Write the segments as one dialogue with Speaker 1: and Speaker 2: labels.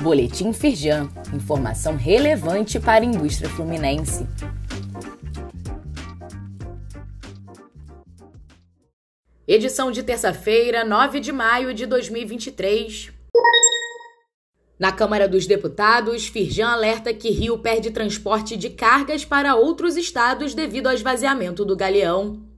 Speaker 1: Boletim Firjan, informação relevante para a indústria fluminense. Edição de terça-feira, 9 de maio de 2023. Na Câmara dos Deputados, Firjan alerta que Rio perde transporte de cargas para outros estados devido ao esvaziamento do Galeão.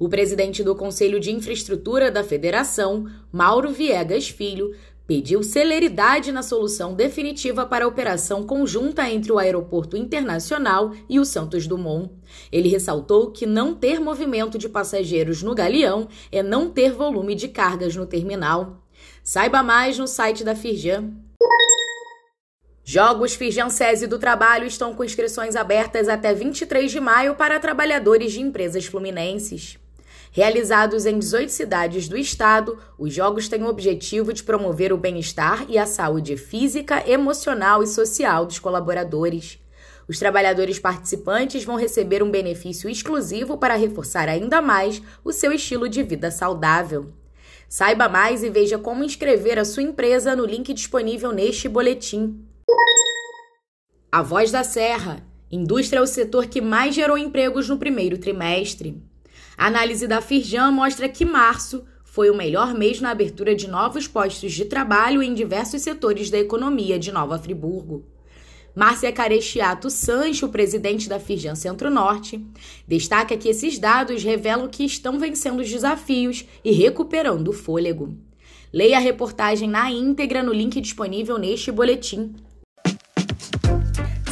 Speaker 1: O presidente do Conselho de Infraestrutura da Federação, Mauro Viegas Filho, pediu celeridade na solução definitiva para a operação conjunta entre o Aeroporto Internacional e o Santos Dumont. Ele ressaltou que não ter movimento de passageiros no Galeão é não ter volume de cargas no terminal. Saiba mais no site da Firjan. Jogos Firjansese do Trabalho estão com inscrições abertas até 23 de maio para trabalhadores de empresas fluminenses. Realizados em 18 cidades do estado, os Jogos têm o objetivo de promover o bem-estar e a saúde física, emocional e social dos colaboradores. Os trabalhadores participantes vão receber um benefício exclusivo para reforçar ainda mais o seu estilo de vida saudável. Saiba mais e veja como inscrever a sua empresa no link disponível neste boletim. A Voz da Serra. Indústria é o setor que mais gerou empregos no primeiro trimestre. A análise da Firjan mostra que março foi o melhor mês na abertura de novos postos de trabalho em diversos setores da economia de Nova Friburgo. Márcia Carechiato Sancho, presidente da Firjan Centro-Norte, destaca que esses dados revelam que estão vencendo os desafios e recuperando o fôlego. Leia a reportagem na íntegra no link disponível neste boletim.